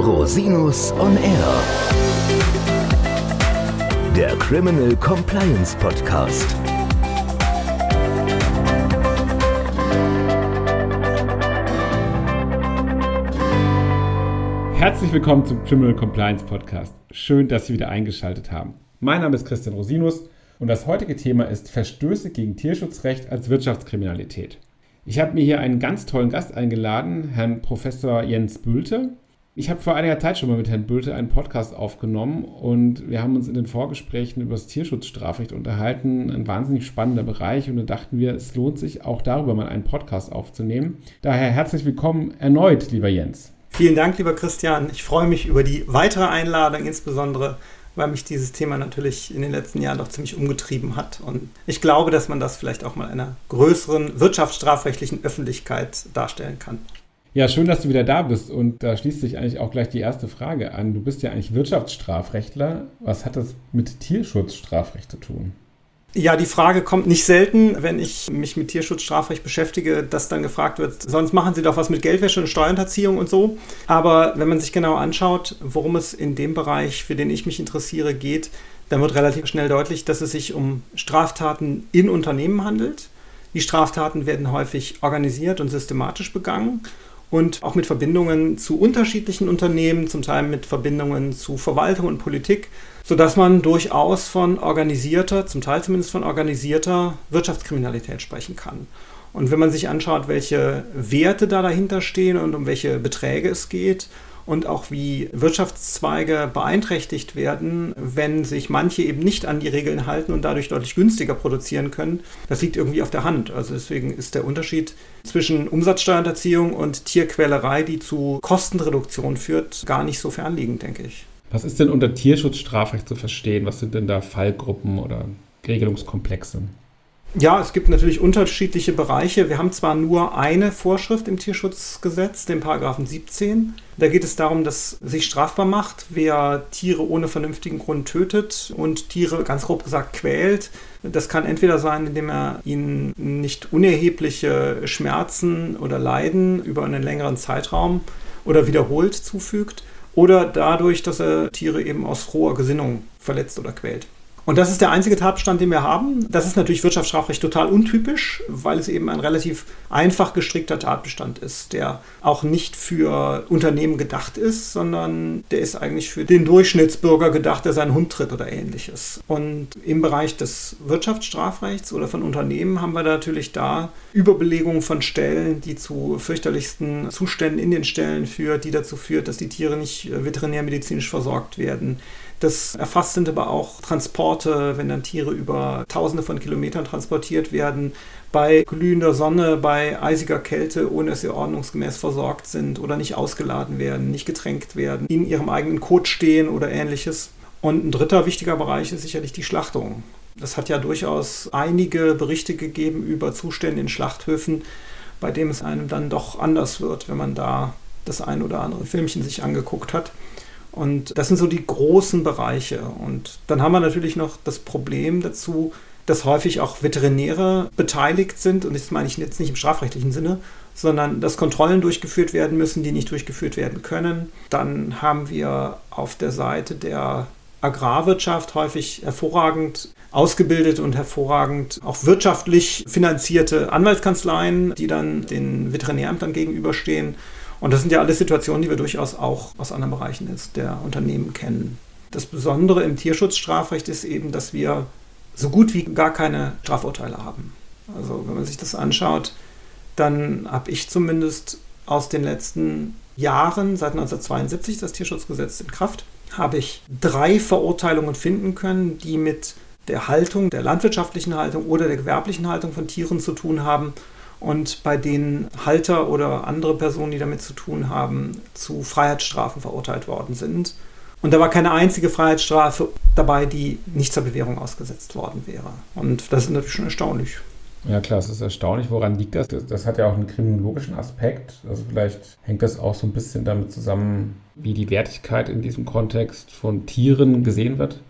Rosinus on Air. Der Criminal Compliance Podcast. Herzlich willkommen zum Criminal Compliance Podcast. Schön, dass Sie wieder eingeschaltet haben. Mein Name ist Christian Rosinus und das heutige Thema ist Verstöße gegen Tierschutzrecht als Wirtschaftskriminalität. Ich habe mir hier einen ganz tollen Gast eingeladen, Herrn Professor Jens Bülte. Ich habe vor einiger Zeit schon mal mit Herrn Bülte einen Podcast aufgenommen und wir haben uns in den Vorgesprächen über das Tierschutzstrafrecht unterhalten. Ein wahnsinnig spannender Bereich und da dachten wir, es lohnt sich auch darüber mal einen Podcast aufzunehmen. Daher herzlich willkommen erneut, lieber Jens. Vielen Dank, lieber Christian. Ich freue mich über die weitere Einladung, insbesondere weil mich dieses Thema natürlich in den letzten Jahren doch ziemlich umgetrieben hat. Und ich glaube, dass man das vielleicht auch mal einer größeren wirtschaftsstrafrechtlichen Öffentlichkeit darstellen kann. Ja, schön, dass du wieder da bist. Und da schließt sich eigentlich auch gleich die erste Frage an. Du bist ja eigentlich Wirtschaftsstrafrechtler. Was hat das mit Tierschutzstrafrecht zu tun? Ja, die Frage kommt nicht selten, wenn ich mich mit Tierschutzstrafrecht beschäftige, dass dann gefragt wird, sonst machen Sie doch was mit Geldwäsche und Steuerhinterziehung und so. Aber wenn man sich genau anschaut, worum es in dem Bereich, für den ich mich interessiere, geht, dann wird relativ schnell deutlich, dass es sich um Straftaten in Unternehmen handelt. Die Straftaten werden häufig organisiert und systematisch begangen und auch mit Verbindungen zu unterschiedlichen Unternehmen, zum Teil mit Verbindungen zu Verwaltung und Politik, sodass man durchaus von organisierter, zum Teil zumindest von organisierter Wirtschaftskriminalität sprechen kann. Und wenn man sich anschaut, welche Werte da dahinter stehen und um welche Beträge es geht, und auch wie Wirtschaftszweige beeinträchtigt werden, wenn sich manche eben nicht an die Regeln halten und dadurch deutlich günstiger produzieren können. Das liegt irgendwie auf der Hand. Also deswegen ist der Unterschied zwischen Umsatzsteuerhinterziehung und Tierquälerei, die zu Kostenreduktion führt, gar nicht so fernliegend, denke ich. Was ist denn unter Tierschutzstrafrecht zu verstehen? Was sind denn da Fallgruppen oder Regelungskomplexe? Ja, es gibt natürlich unterschiedliche Bereiche. Wir haben zwar nur eine Vorschrift im Tierschutzgesetz, den Paragraphen 17. Da geht es darum, dass sich strafbar macht, wer Tiere ohne vernünftigen Grund tötet und Tiere, ganz grob gesagt, quält. Das kann entweder sein, indem er ihnen nicht unerhebliche Schmerzen oder Leiden über einen längeren Zeitraum oder wiederholt zufügt oder dadurch, dass er Tiere eben aus froher Gesinnung verletzt oder quält. Und das ist der einzige Tatbestand, den wir haben. Das ist natürlich Wirtschaftsstrafrecht total untypisch, weil es eben ein relativ einfach gestrickter Tatbestand ist, der auch nicht für Unternehmen gedacht ist, sondern der ist eigentlich für den Durchschnittsbürger gedacht, der seinen Hund tritt oder ähnliches. Und im Bereich des Wirtschaftsstrafrechts oder von Unternehmen haben wir natürlich da Überbelegung von Stellen, die zu fürchterlichsten Zuständen in den Stellen führt, die dazu führt, dass die Tiere nicht veterinärmedizinisch versorgt werden das erfasst sind aber auch Transporte, wenn dann Tiere über tausende von Kilometern transportiert werden, bei glühender Sonne, bei eisiger Kälte, ohne dass sie ordnungsgemäß versorgt sind oder nicht ausgeladen werden, nicht getränkt werden, in ihrem eigenen Kot stehen oder ähnliches. Und ein dritter wichtiger Bereich ist sicherlich die Schlachtung. Es hat ja durchaus einige Berichte gegeben über Zustände in Schlachthöfen, bei dem es einem dann doch anders wird, wenn man da das ein oder andere Filmchen sich angeguckt hat. Und das sind so die großen Bereiche. Und dann haben wir natürlich noch das Problem dazu, dass häufig auch Veterinäre beteiligt sind. Und das meine ich jetzt nicht im strafrechtlichen Sinne, sondern dass Kontrollen durchgeführt werden müssen, die nicht durchgeführt werden können. Dann haben wir auf der Seite der Agrarwirtschaft häufig hervorragend ausgebildet und hervorragend auch wirtschaftlich finanzierte Anwaltskanzleien, die dann den Veterinärämtern gegenüberstehen und das sind ja alles Situationen, die wir durchaus auch aus anderen Bereichen der Unternehmen kennen. Das Besondere im Tierschutzstrafrecht ist eben, dass wir so gut wie gar keine Strafurteile haben. Also wenn man sich das anschaut, dann habe ich zumindest aus den letzten Jahren, seit 1972 das Tierschutzgesetz in Kraft, habe ich drei Verurteilungen finden können, die mit der Haltung, der landwirtschaftlichen Haltung oder der gewerblichen Haltung von Tieren zu tun haben und bei denen Halter oder andere Personen, die damit zu tun haben, zu Freiheitsstrafen verurteilt worden sind. Und da war keine einzige Freiheitsstrafe dabei, die nicht zur Bewährung ausgesetzt worden wäre. Und das ist natürlich schon erstaunlich. Ja klar, es ist erstaunlich. Woran liegt das? Das hat ja auch einen kriminologischen Aspekt. Also vielleicht hängt das auch so ein bisschen damit zusammen, wie die Wertigkeit in diesem Kontext von Tieren gesehen wird.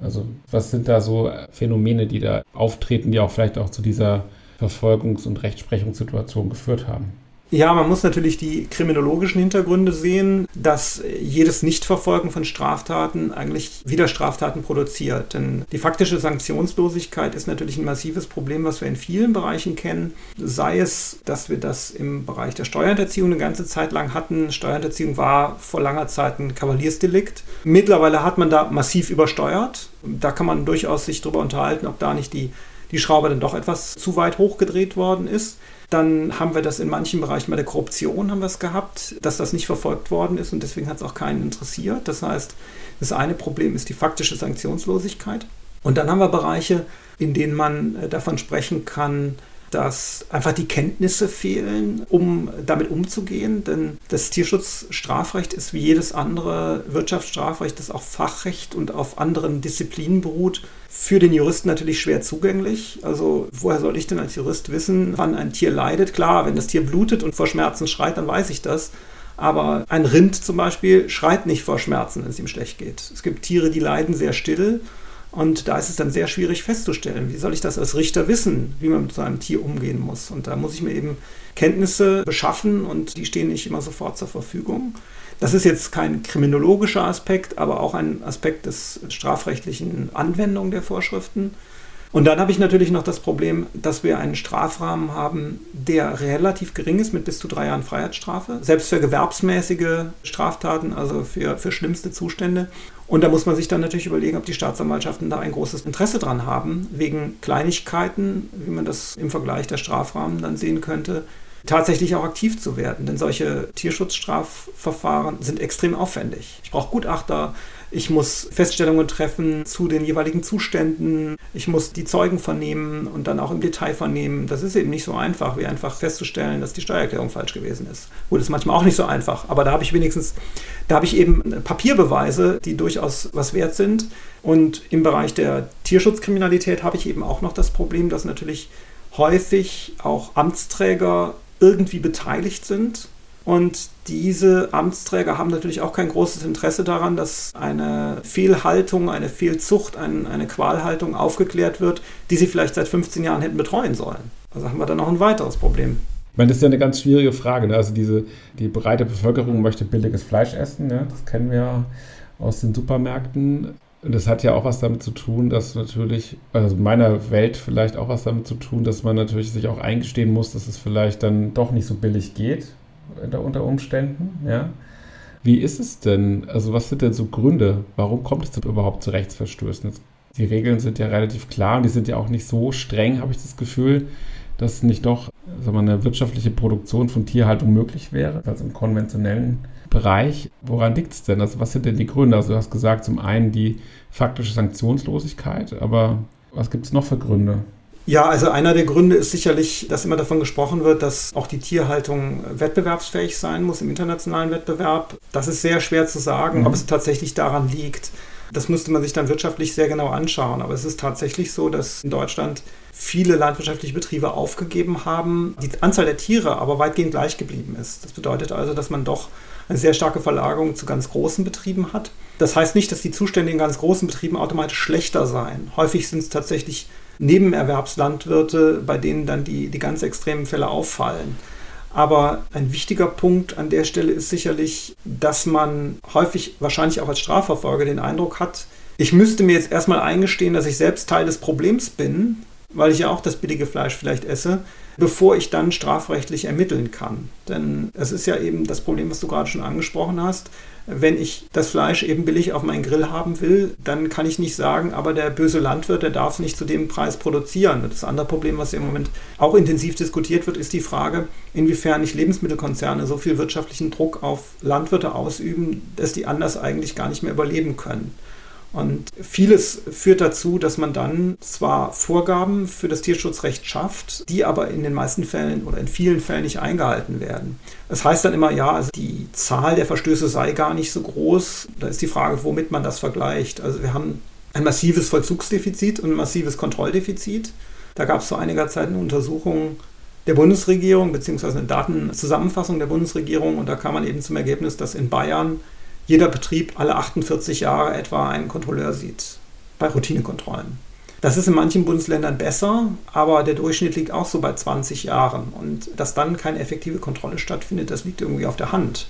Also was sind da so Phänomene, die da auftreten, die auch vielleicht auch zu dieser Verfolgungs- und Rechtsprechungssituation geführt haben. Ja, man muss natürlich die kriminologischen Hintergründe sehen, dass jedes Nichtverfolgen von Straftaten eigentlich wieder Straftaten produziert. Denn die faktische Sanktionslosigkeit ist natürlich ein massives Problem, was wir in vielen Bereichen kennen. Sei es, dass wir das im Bereich der Steuerhinterziehung eine ganze Zeit lang hatten. Steuerhinterziehung war vor langer Zeit ein Kavaliersdelikt. Mittlerweile hat man da massiv übersteuert. Da kann man durchaus sich darüber unterhalten, ob da nicht die, die Schraube dann doch etwas zu weit hochgedreht worden ist. Dann haben wir das in manchen Bereichen bei der Korruption haben wir es gehabt, dass das nicht verfolgt worden ist und deswegen hat es auch keinen interessiert. Das heißt, das eine Problem ist die faktische Sanktionslosigkeit. Und dann haben wir Bereiche, in denen man äh, davon sprechen kann, dass einfach die Kenntnisse fehlen, um damit umzugehen. Denn das Tierschutzstrafrecht ist wie jedes andere Wirtschaftsstrafrecht, das auf Fachrecht und auf anderen Disziplinen beruht, für den Juristen natürlich schwer zugänglich. Also woher soll ich denn als Jurist wissen, wann ein Tier leidet? Klar, wenn das Tier blutet und vor Schmerzen schreit, dann weiß ich das. Aber ein Rind zum Beispiel schreit nicht vor Schmerzen, wenn es ihm schlecht geht. Es gibt Tiere, die leiden sehr still und da ist es dann sehr schwierig festzustellen, wie soll ich das als Richter wissen, wie man mit so einem Tier umgehen muss. Und da muss ich mir eben Kenntnisse beschaffen und die stehen nicht immer sofort zur Verfügung. Das ist jetzt kein kriminologischer Aspekt, aber auch ein Aspekt des strafrechtlichen Anwendung der Vorschriften. Und dann habe ich natürlich noch das Problem, dass wir einen Strafrahmen haben, der relativ gering ist mit bis zu drei Jahren Freiheitsstrafe, selbst für gewerbsmäßige Straftaten, also für, für schlimmste Zustände. Und da muss man sich dann natürlich überlegen, ob die Staatsanwaltschaften da ein großes Interesse dran haben, wegen Kleinigkeiten, wie man das im Vergleich der Strafrahmen dann sehen könnte, tatsächlich auch aktiv zu werden. Denn solche Tierschutzstrafverfahren sind extrem aufwendig. Ich brauche Gutachter, ich muss Feststellungen treffen zu den jeweiligen Zuständen, ich muss die Zeugen vernehmen und dann auch im Detail vernehmen. Das ist eben nicht so einfach, wie einfach festzustellen, dass die Steuererklärung falsch gewesen ist. Gut, ist manchmal auch nicht so einfach, aber da habe ich wenigstens, da habe ich eben Papierbeweise, die durchaus was wert sind. Und im Bereich der Tierschutzkriminalität habe ich eben auch noch das Problem, dass natürlich häufig auch Amtsträger irgendwie beteiligt sind. Und diese Amtsträger haben natürlich auch kein großes Interesse daran, dass eine Fehlhaltung, eine Fehlzucht, ein, eine Qualhaltung aufgeklärt wird, die sie vielleicht seit 15 Jahren hätten betreuen sollen. Also haben wir dann noch ein weiteres Problem. Ich meine, das ist ja eine ganz schwierige Frage. Ne? Also diese, die breite Bevölkerung möchte billiges Fleisch essen. Ne? Das kennen wir ja aus den Supermärkten. Und das hat ja auch was damit zu tun, dass natürlich, also in meiner Welt vielleicht auch was damit zu tun, dass man natürlich sich auch eingestehen muss, dass es vielleicht dann doch nicht so billig geht unter Umständen. Ja. Wie ist es denn? Also was sind denn so Gründe? Warum kommt es denn überhaupt zu Rechtsverstößen? Die Regeln sind ja relativ klar und die sind ja auch nicht so streng, habe ich das Gefühl, dass nicht doch sagen wir, eine wirtschaftliche Produktion von Tierhaltung möglich wäre, als im konventionellen Bereich. Woran liegt es denn? Also was sind denn die Gründe? Also du hast gesagt, zum einen die faktische Sanktionslosigkeit, aber was gibt es noch für Gründe? Ja, also einer der Gründe ist sicherlich, dass immer davon gesprochen wird, dass auch die Tierhaltung wettbewerbsfähig sein muss im internationalen Wettbewerb. Das ist sehr schwer zu sagen, mhm. ob es tatsächlich daran liegt. Das müsste man sich dann wirtschaftlich sehr genau anschauen. Aber es ist tatsächlich so, dass in Deutschland viele landwirtschaftliche Betriebe aufgegeben haben, die Anzahl der Tiere aber weitgehend gleich geblieben ist. Das bedeutet also, dass man doch eine sehr starke Verlagerung zu ganz großen Betrieben hat. Das heißt nicht, dass die Zustände in ganz großen Betrieben automatisch schlechter seien. Häufig sind es tatsächlich Nebenerwerbslandwirte, bei denen dann die, die ganz extremen Fälle auffallen. Aber ein wichtiger Punkt an der Stelle ist sicherlich, dass man häufig wahrscheinlich auch als Strafverfolger den Eindruck hat, ich müsste mir jetzt erstmal eingestehen, dass ich selbst Teil des Problems bin, weil ich ja auch das billige Fleisch vielleicht esse, bevor ich dann strafrechtlich ermitteln kann. Denn es ist ja eben das Problem, was du gerade schon angesprochen hast. Wenn ich das Fleisch eben billig auf meinen Grill haben will, dann kann ich nicht sagen, aber der böse Landwirt, der darf es nicht zu dem Preis produzieren. Das andere Problem, was im Moment auch intensiv diskutiert wird, ist die Frage, inwiefern nicht Lebensmittelkonzerne so viel wirtschaftlichen Druck auf Landwirte ausüben, dass die anders eigentlich gar nicht mehr überleben können. Und vieles führt dazu, dass man dann zwar Vorgaben für das Tierschutzrecht schafft, die aber in den meisten Fällen oder in vielen Fällen nicht eingehalten werden. Das heißt dann immer, ja, also die Zahl der Verstöße sei gar nicht so groß. Da ist die Frage, womit man das vergleicht. Also wir haben ein massives Vollzugsdefizit und ein massives Kontrolldefizit. Da gab es vor einiger Zeit eine Untersuchung der Bundesregierung beziehungsweise eine Datenzusammenfassung der Bundesregierung und da kam man eben zum Ergebnis, dass in Bayern jeder Betrieb alle 48 Jahre etwa einen Kontrolleur sieht bei Routinekontrollen. Das ist in manchen Bundesländern besser, aber der Durchschnitt liegt auch so bei 20 Jahren. Und dass dann keine effektive Kontrolle stattfindet, das liegt irgendwie auf der Hand.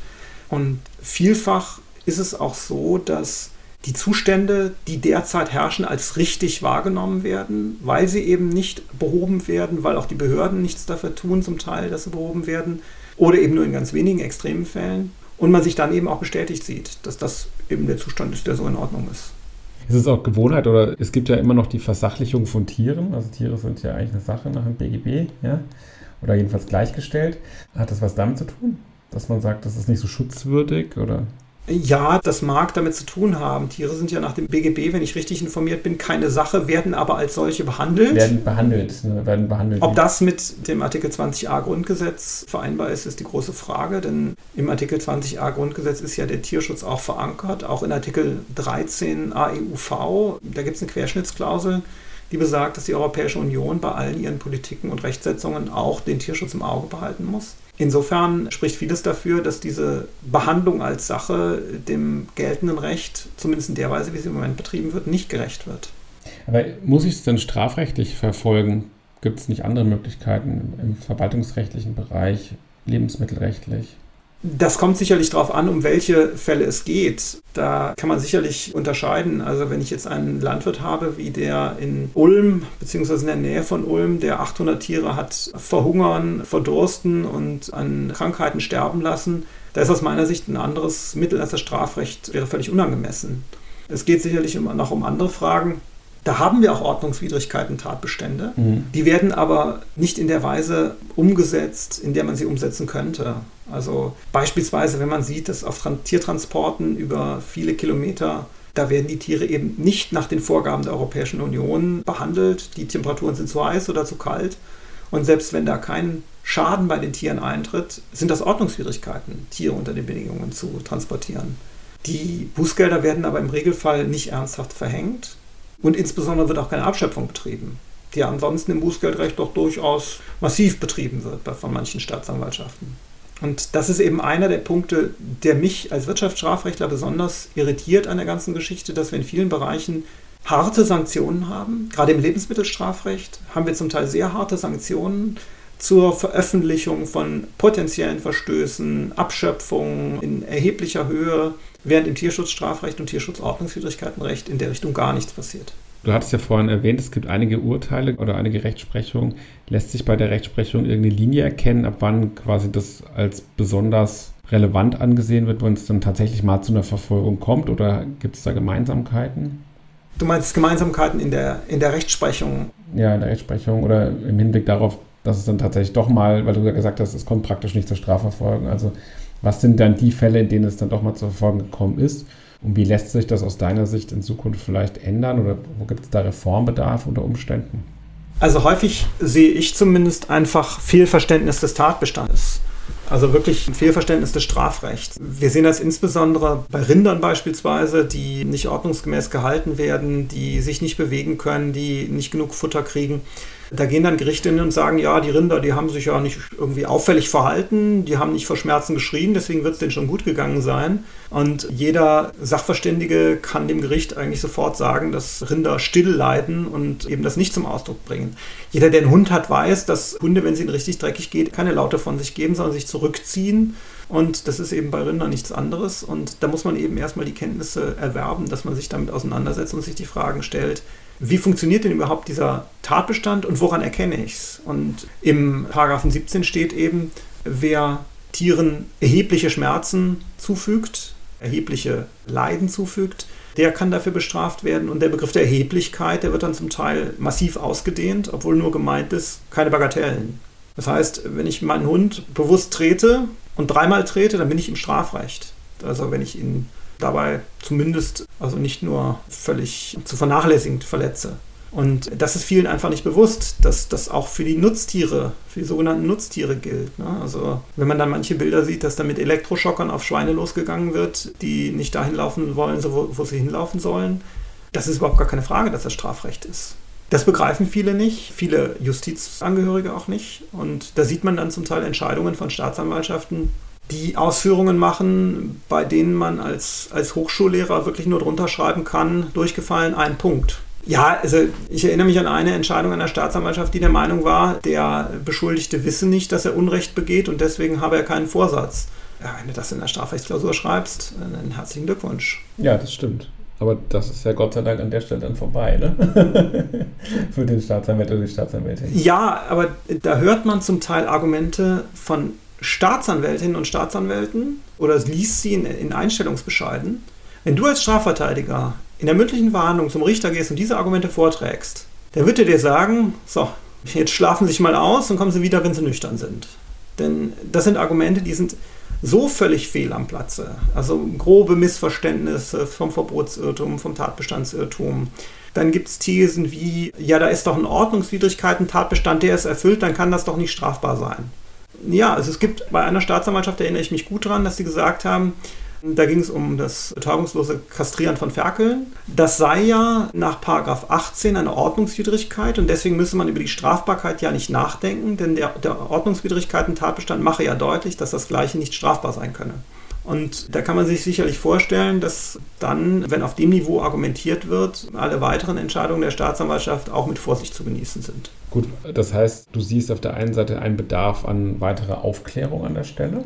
Und vielfach ist es auch so, dass die Zustände, die derzeit herrschen, als richtig wahrgenommen werden, weil sie eben nicht behoben werden, weil auch die Behörden nichts dafür tun, zum Teil, dass sie behoben werden, oder eben nur in ganz wenigen extremen Fällen. Und man sich dann eben auch bestätigt sieht, dass das eben der Zustand ist, der so in Ordnung ist. Ist es auch Gewohnheit oder es gibt ja immer noch die Versachlichung von Tieren? Also Tiere sind ja eigentlich eine Sache nach dem BGB, ja? Oder jedenfalls gleichgestellt. Hat das was damit zu tun? Dass man sagt, das ist nicht so schutzwürdig oder? Ja, das mag damit zu tun haben. Tiere sind ja nach dem BGB, wenn ich richtig informiert bin, keine Sache, werden aber als solche behandelt. Werden behandelt. Ne, werden behandelt Ob das mit dem Artikel 20a Grundgesetz vereinbar ist, ist die große Frage, denn im Artikel 20a Grundgesetz ist ja der Tierschutz auch verankert, auch in Artikel 13 AEUV. Da gibt es eine Querschnittsklausel, die besagt, dass die Europäische Union bei allen ihren Politiken und Rechtsetzungen auch den Tierschutz im Auge behalten muss. Insofern spricht vieles dafür, dass diese Behandlung als Sache dem geltenden Recht, zumindest in der Weise, wie sie im Moment betrieben wird, nicht gerecht wird. Aber muss ich es denn strafrechtlich verfolgen? Gibt es nicht andere Möglichkeiten im verwaltungsrechtlichen Bereich, lebensmittelrechtlich? Das kommt sicherlich darauf an, um welche Fälle es geht. Da kann man sicherlich unterscheiden. Also wenn ich jetzt einen Landwirt habe, wie der in Ulm bzw. in der Nähe von Ulm, der 800 Tiere hat verhungern, verdursten und an Krankheiten sterben lassen, da ist aus meiner Sicht ein anderes Mittel als das Strafrecht wäre völlig unangemessen. Es geht sicherlich noch um andere Fragen. Da haben wir auch Ordnungswidrigkeiten, Tatbestände. Mhm. Die werden aber nicht in der Weise umgesetzt, in der man sie umsetzen könnte. Also beispielsweise, wenn man sieht, dass auf Tiertransporten über viele Kilometer da werden die Tiere eben nicht nach den Vorgaben der Europäischen Union behandelt. Die Temperaturen sind zu heiß oder zu kalt. Und selbst wenn da kein Schaden bei den Tieren eintritt, sind das Ordnungswidrigkeiten, Tiere unter den Bedingungen zu transportieren. Die Bußgelder werden aber im Regelfall nicht ernsthaft verhängt. Und insbesondere wird auch keine Abschöpfung betrieben, die ansonsten im Bußgeldrecht doch durchaus massiv betrieben wird von manchen Staatsanwaltschaften. Und das ist eben einer der Punkte, der mich als Wirtschaftsstrafrechtler besonders irritiert an der ganzen Geschichte, dass wir in vielen Bereichen harte Sanktionen haben. Gerade im Lebensmittelstrafrecht haben wir zum Teil sehr harte Sanktionen zur Veröffentlichung von potenziellen Verstößen, Abschöpfungen in erheblicher Höhe, während im Tierschutzstrafrecht und Tierschutzordnungswidrigkeitenrecht in der Richtung gar nichts passiert. Du hattest ja vorhin erwähnt, es gibt einige Urteile oder einige Rechtsprechungen. Lässt sich bei der Rechtsprechung irgendeine Linie erkennen, ab wann quasi das als besonders relevant angesehen wird, wenn es dann tatsächlich mal zu einer Verfolgung kommt oder gibt es da Gemeinsamkeiten? Du meinst Gemeinsamkeiten in der, in der Rechtsprechung? Ja, in der Rechtsprechung oder im Hinblick darauf, dass es dann tatsächlich doch mal, weil du ja gesagt hast, es kommt praktisch nicht zur Strafverfolgung. Also was sind dann die Fälle, in denen es dann doch mal zur Verfolgung gekommen ist? Und wie lässt sich das aus deiner Sicht in Zukunft vielleicht ändern oder wo gibt es da Reformbedarf unter Umständen? Also häufig sehe ich zumindest einfach Fehlverständnis des Tatbestandes. Also wirklich ein Fehlverständnis des Strafrechts. Wir sehen das insbesondere bei Rindern beispielsweise, die nicht ordnungsgemäß gehalten werden, die sich nicht bewegen können, die nicht genug Futter kriegen. Da gehen dann Gerichte hin und sagen, ja, die Rinder, die haben sich ja nicht irgendwie auffällig verhalten, die haben nicht vor Schmerzen geschrien, deswegen wird es denen schon gut gegangen sein. Und jeder Sachverständige kann dem Gericht eigentlich sofort sagen, dass Rinder still leiden und eben das nicht zum Ausdruck bringen. Jeder, der einen Hund hat, weiß, dass Hunde, wenn es ihnen richtig dreckig geht, keine Laute von sich geben, sondern sich zurückziehen. Und das ist eben bei Rindern nichts anderes. Und da muss man eben erstmal die Kenntnisse erwerben, dass man sich damit auseinandersetzt und sich die Fragen stellt, wie funktioniert denn überhaupt dieser Tatbestand und woran erkenne ich es? Und im Paragraphen 17 steht eben, wer Tieren erhebliche Schmerzen zufügt, erhebliche Leiden zufügt, der kann dafür bestraft werden. Und der Begriff der Erheblichkeit, der wird dann zum Teil massiv ausgedehnt, obwohl nur gemeint ist, keine Bagatellen. Das heißt, wenn ich meinen Hund bewusst trete und dreimal trete, dann bin ich im Strafrecht. Also wenn ich ihn dabei zumindest also nicht nur völlig zu vernachlässigend verletze. Und das ist vielen einfach nicht bewusst, dass das auch für die Nutztiere, für die sogenannten Nutztiere gilt. Ne? Also wenn man dann manche Bilder sieht, dass da mit Elektroschockern auf Schweine losgegangen wird, die nicht dahin laufen wollen, wo, wo sie hinlaufen sollen, das ist überhaupt gar keine Frage, dass das Strafrecht ist. Das begreifen viele nicht, viele Justizangehörige auch nicht. Und da sieht man dann zum Teil Entscheidungen von Staatsanwaltschaften, die Ausführungen machen, bei denen man als, als Hochschullehrer wirklich nur drunter schreiben kann, durchgefallen, ein Punkt. Ja, also ich erinnere mich an eine Entscheidung einer Staatsanwaltschaft, die der Meinung war, der Beschuldigte wisse nicht, dass er Unrecht begeht und deswegen habe er keinen Vorsatz. Ja, wenn du das in der Strafrechtsklausur schreibst, dann herzlichen Glückwunsch. Ja, das stimmt. Aber das ist ja Gott sei Dank an der Stelle dann vorbei, ne? Für den Staatsanwalt oder die Staatsanwältin. Ja, aber da hört man zum Teil Argumente von Staatsanwältinnen und Staatsanwälten oder liest sie in, in Einstellungsbescheiden. Wenn du als Strafverteidiger in der mündlichen Verhandlung zum Richter gehst und diese Argumente vorträgst, dann wird er dir sagen, so, jetzt schlafen Sie sich mal aus und kommen Sie wieder, wenn Sie nüchtern sind. Denn das sind Argumente, die sind so völlig fehl am Platze. Also grobe Missverständnisse vom Verbotsirrtum, vom Tatbestandsirrtum. Dann gibt es Thesen wie, ja, da ist doch ein Ordnungswidrigkeiten-Tatbestand, der ist erfüllt, dann kann das doch nicht strafbar sein. Ja, also es gibt bei einer Staatsanwaltschaft, erinnere ich mich gut daran, dass sie gesagt haben, da ging es um das betäubungslose Kastrieren von Ferkeln. Das sei ja nach 18 eine Ordnungswidrigkeit und deswegen müsse man über die Strafbarkeit ja nicht nachdenken, denn der, der Ordnungswidrigkeiten-Tatbestand mache ja deutlich, dass das Gleiche nicht strafbar sein könne. Und da kann man sich sicherlich vorstellen, dass dann, wenn auf dem Niveau argumentiert wird, alle weiteren Entscheidungen der Staatsanwaltschaft auch mit Vorsicht zu genießen sind. Gut, das heißt, du siehst auf der einen Seite einen Bedarf an weiterer Aufklärung an der Stelle.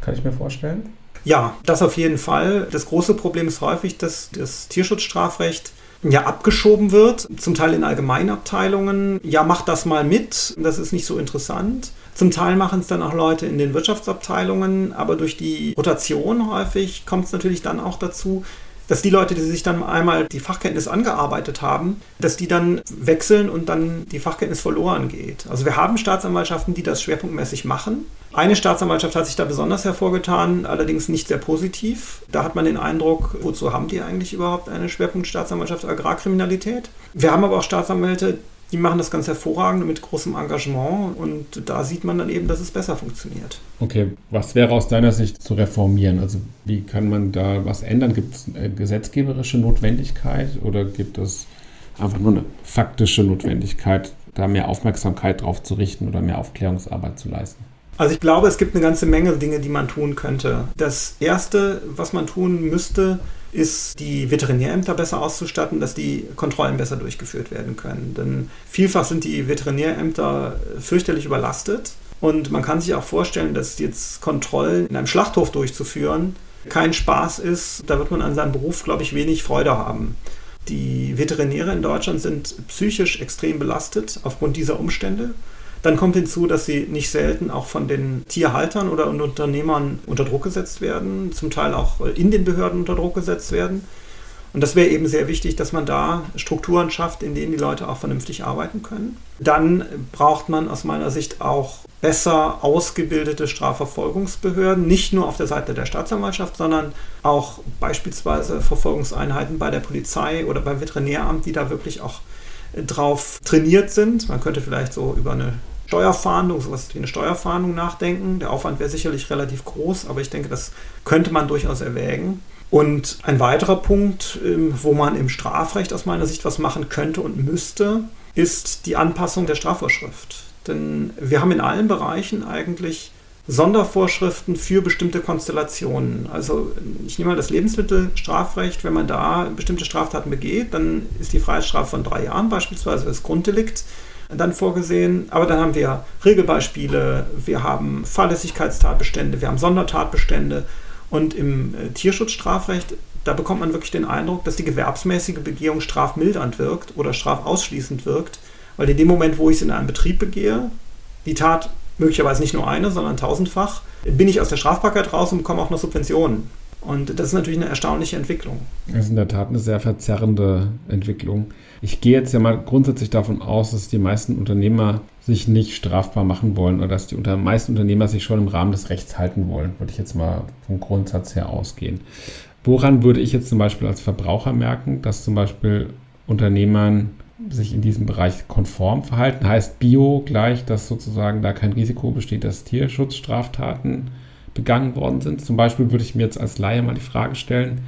Kann ich mir vorstellen? Ja, das auf jeden Fall. Das große Problem ist häufig, dass das Tierschutzstrafrecht ja abgeschoben wird, zum Teil in Allgemeinabteilungen. Ja, mach das mal mit, das ist nicht so interessant. Zum Teil machen es dann auch Leute in den Wirtschaftsabteilungen, aber durch die Rotation häufig kommt es natürlich dann auch dazu, dass die Leute, die sich dann einmal die Fachkenntnis angearbeitet haben, dass die dann wechseln und dann die Fachkenntnis verloren geht. Also wir haben Staatsanwaltschaften, die das schwerpunktmäßig machen. Eine Staatsanwaltschaft hat sich da besonders hervorgetan, allerdings nicht sehr positiv. Da hat man den Eindruck, wozu haben die eigentlich überhaupt eine Schwerpunktstaatsanwaltschaft Agrarkriminalität? Wir haben aber auch Staatsanwälte, die machen das ganz hervorragend mit großem Engagement und da sieht man dann eben, dass es besser funktioniert. Okay, was wäre aus deiner Sicht zu reformieren? Also wie kann man da was ändern? Gibt es eine gesetzgeberische Notwendigkeit oder gibt es einfach nur eine faktische Notwendigkeit, da mehr Aufmerksamkeit drauf zu richten oder mehr Aufklärungsarbeit zu leisten? Also ich glaube, es gibt eine ganze Menge Dinge, die man tun könnte. Das Erste, was man tun müsste, ist, die Veterinärämter besser auszustatten, dass die Kontrollen besser durchgeführt werden können. Denn vielfach sind die Veterinärämter fürchterlich überlastet und man kann sich auch vorstellen, dass jetzt Kontrollen in einem Schlachthof durchzuführen kein Spaß ist. Da wird man an seinem Beruf, glaube ich, wenig Freude haben. Die Veterinäre in Deutschland sind psychisch extrem belastet aufgrund dieser Umstände. Dann kommt hinzu, dass sie nicht selten auch von den Tierhaltern oder Unternehmern unter Druck gesetzt werden, zum Teil auch in den Behörden unter Druck gesetzt werden. Und das wäre eben sehr wichtig, dass man da Strukturen schafft, in denen die Leute auch vernünftig arbeiten können. Dann braucht man aus meiner Sicht auch besser ausgebildete Strafverfolgungsbehörden, nicht nur auf der Seite der Staatsanwaltschaft, sondern auch beispielsweise Verfolgungseinheiten bei der Polizei oder beim Veterinäramt, die da wirklich auch drauf trainiert sind. Man könnte vielleicht so über eine Steuerfahndung, sowas wie eine Steuerfahndung nachdenken. Der Aufwand wäre sicherlich relativ groß, aber ich denke, das könnte man durchaus erwägen. Und ein weiterer Punkt, ähm, wo man im Strafrecht aus meiner Sicht was machen könnte und müsste, ist die Anpassung der Strafvorschrift. Denn wir haben in allen Bereichen eigentlich Sondervorschriften für bestimmte Konstellationen. Also ich nehme mal das Lebensmittelstrafrecht, wenn man da bestimmte Straftaten begeht, dann ist die Freiheitsstrafe von drei Jahren beispielsweise das Grunddelikt dann vorgesehen. Aber dann haben wir Regelbeispiele, wir haben Fahrlässigkeitstatbestände, wir haben Sondertatbestände. Und im äh, Tierschutzstrafrecht, da bekommt man wirklich den Eindruck, dass die gewerbsmäßige Begehung strafmildernd wirkt oder strafausschließend wirkt. Weil in dem Moment, wo ich es in einem Betrieb begehe, die Tat möglicherweise nicht nur eine, sondern tausendfach, bin ich aus der Strafbarkeit raus und bekomme auch noch Subventionen. Und das ist natürlich eine erstaunliche Entwicklung. Das ist in der Tat eine sehr verzerrende Entwicklung. Ich gehe jetzt ja mal grundsätzlich davon aus, dass die meisten Unternehmer sich nicht strafbar machen wollen oder dass die unter, meisten Unternehmer sich schon im Rahmen des Rechts halten wollen, würde ich jetzt mal vom Grundsatz her ausgehen. Woran würde ich jetzt zum Beispiel als Verbraucher merken, dass zum Beispiel Unternehmern sich in diesem Bereich konform verhalten? Heißt Bio gleich, dass sozusagen da kein Risiko besteht, dass Tierschutzstraftaten begangen worden sind? Zum Beispiel würde ich mir jetzt als Laie mal die Frage stellen,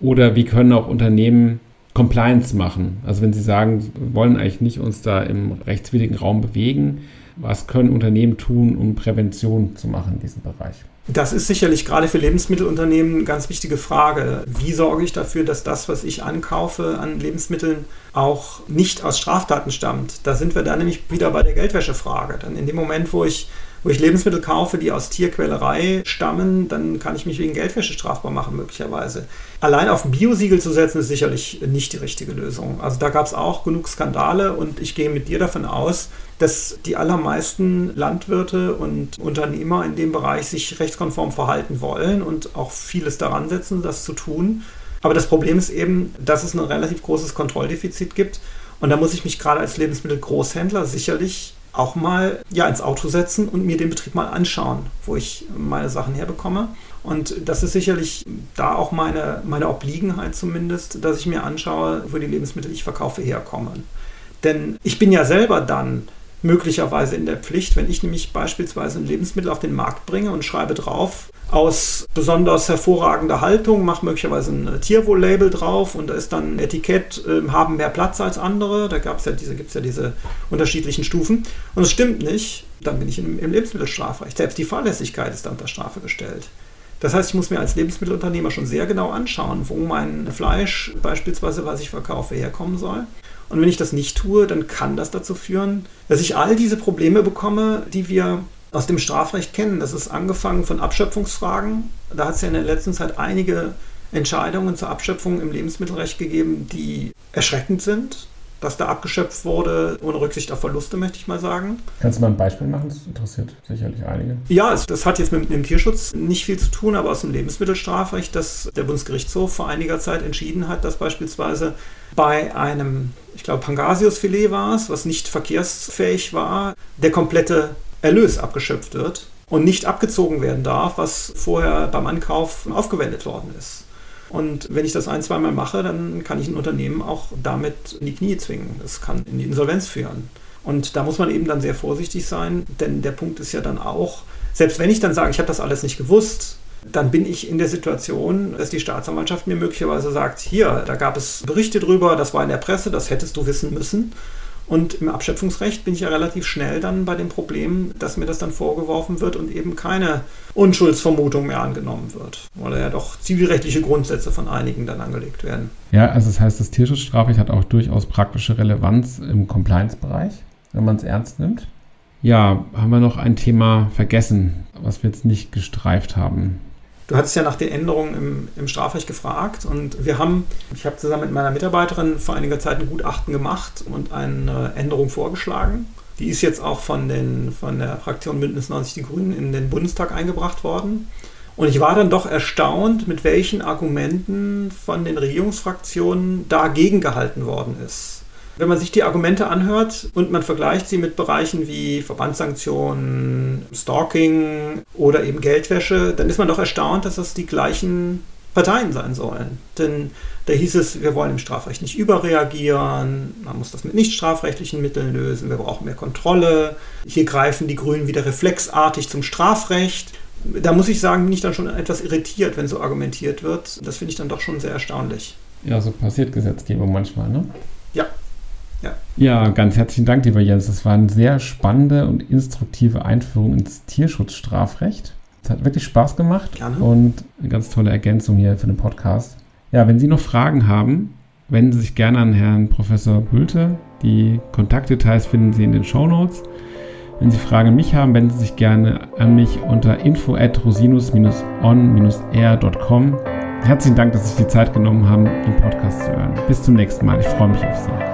oder wie können auch Unternehmen Compliance machen? Also wenn sie sagen, wir wollen eigentlich nicht uns da im rechtswidrigen Raum bewegen, Was können Unternehmen tun, um Prävention zu machen in diesem Bereich? Das ist sicherlich gerade für Lebensmittelunternehmen eine ganz wichtige Frage. Wie sorge ich dafür, dass das, was ich ankaufe an Lebensmitteln, auch nicht aus Straftaten stammt? Da sind wir dann nämlich wieder bei der Geldwäschefrage. Dann in dem Moment, wo ich wo ich Lebensmittel kaufe, die aus Tierquälerei stammen, dann kann ich mich wegen Geldwäsche strafbar machen, möglicherweise. Allein auf ein Biosiegel zu setzen, ist sicherlich nicht die richtige Lösung. Also da gab es auch genug Skandale und ich gehe mit dir davon aus, dass die allermeisten Landwirte und Unternehmer in dem Bereich sich rechtskonform verhalten wollen und auch vieles daran setzen, das zu tun. Aber das Problem ist eben, dass es ein relativ großes Kontrolldefizit gibt. Und da muss ich mich gerade als Lebensmittelgroßhändler sicherlich auch mal ja, ins Auto setzen und mir den Betrieb mal anschauen, wo ich meine Sachen herbekomme. Und das ist sicherlich da auch meine, meine Obliegenheit zumindest, dass ich mir anschaue, wo die Lebensmittel, die ich verkaufe, herkommen. Denn ich bin ja selber dann möglicherweise in der Pflicht, wenn ich nämlich beispielsweise ein Lebensmittel auf den Markt bringe und schreibe drauf, aus besonders hervorragender Haltung, mache möglicherweise ein Tierwohl-Label drauf und da ist dann ein Etikett, äh, haben mehr Platz als andere. Da gab's ja diese, gibt es ja diese unterschiedlichen Stufen. Und es stimmt nicht, dann bin ich im, im Lebensmittelstrafrecht. Selbst die Fahrlässigkeit ist dann unter Strafe gestellt. Das heißt, ich muss mir als Lebensmittelunternehmer schon sehr genau anschauen, wo mein Fleisch beispielsweise, was ich verkaufe, herkommen soll. Und wenn ich das nicht tue, dann kann das dazu führen, dass ich all diese Probleme bekomme, die wir aus dem Strafrecht kennen. Das ist angefangen von Abschöpfungsfragen. Da hat es ja in der letzten Zeit einige Entscheidungen zur Abschöpfung im Lebensmittelrecht gegeben, die erschreckend sind. Dass da abgeschöpft wurde, ohne Rücksicht auf Verluste, möchte ich mal sagen. Kannst du mal ein Beispiel machen? Das interessiert sicherlich einige. Ja, das hat jetzt mit dem Tierschutz nicht viel zu tun, aber aus dem Lebensmittelstrafrecht, dass der Bundesgerichtshof vor einiger Zeit entschieden hat, dass beispielsweise bei einem, ich glaube, Pangasiusfilet war es, was nicht verkehrsfähig war, der komplette Erlös abgeschöpft wird und nicht abgezogen werden darf, was vorher beim Ankauf aufgewendet worden ist. Und wenn ich das ein, zweimal mache, dann kann ich ein Unternehmen auch damit in die Knie zwingen. Das kann in die Insolvenz führen. Und da muss man eben dann sehr vorsichtig sein, denn der Punkt ist ja dann auch, selbst wenn ich dann sage, ich habe das alles nicht gewusst, dann bin ich in der Situation, dass die Staatsanwaltschaft mir möglicherweise sagt, hier, da gab es Berichte drüber, das war in der Presse, das hättest du wissen müssen. Und im Abschöpfungsrecht bin ich ja relativ schnell dann bei dem Problem, dass mir das dann vorgeworfen wird und eben keine Unschuldsvermutung mehr angenommen wird, weil ja doch zivilrechtliche Grundsätze von einigen dann angelegt werden. Ja, also das heißt, das Tierschutzstrafrecht hat auch durchaus praktische Relevanz im Compliance-Bereich, wenn man es ernst nimmt. Ja, haben wir noch ein Thema vergessen, was wir jetzt nicht gestreift haben. Du hattest ja nach den Änderungen im, im, Strafrecht gefragt und wir haben, ich habe zusammen mit meiner Mitarbeiterin vor einiger Zeit ein Gutachten gemacht und eine Änderung vorgeschlagen. Die ist jetzt auch von, den, von der Fraktion Bündnis 90 Die Grünen in den Bundestag eingebracht worden. Und ich war dann doch erstaunt, mit welchen Argumenten von den Regierungsfraktionen dagegen gehalten worden ist. Wenn man sich die Argumente anhört und man vergleicht sie mit Bereichen wie Verbandssanktionen, Stalking oder eben Geldwäsche, dann ist man doch erstaunt, dass das die gleichen Parteien sein sollen. Denn da hieß es, wir wollen im Strafrecht nicht überreagieren, man muss das mit nicht strafrechtlichen Mitteln lösen, wir brauchen mehr Kontrolle. Hier greifen die Grünen wieder reflexartig zum Strafrecht. Da muss ich sagen, bin ich dann schon etwas irritiert, wenn so argumentiert wird. Das finde ich dann doch schon sehr erstaunlich. Ja, so passiert Gesetzgebung manchmal, ne? Ja, ja. ja, ganz herzlichen Dank, lieber Jens. Das war eine sehr spannende und instruktive Einführung ins Tierschutzstrafrecht. Es hat wirklich Spaß gemacht Gerne. und eine ganz tolle Ergänzung hier für den Podcast. Ja, wenn Sie noch Fragen haben, wenden Sie sich gerne an Herrn Professor Bülte. Die Kontaktdetails finden Sie in den Show Notes. Wenn Sie Fragen an mich haben, wenden Sie sich gerne an mich unter info at rosinus-on-r.com. Herzlichen Dank, dass Sie sich die Zeit genommen haben, den Podcast zu hören. Bis zum nächsten Mal. Ich freue mich auf Sie.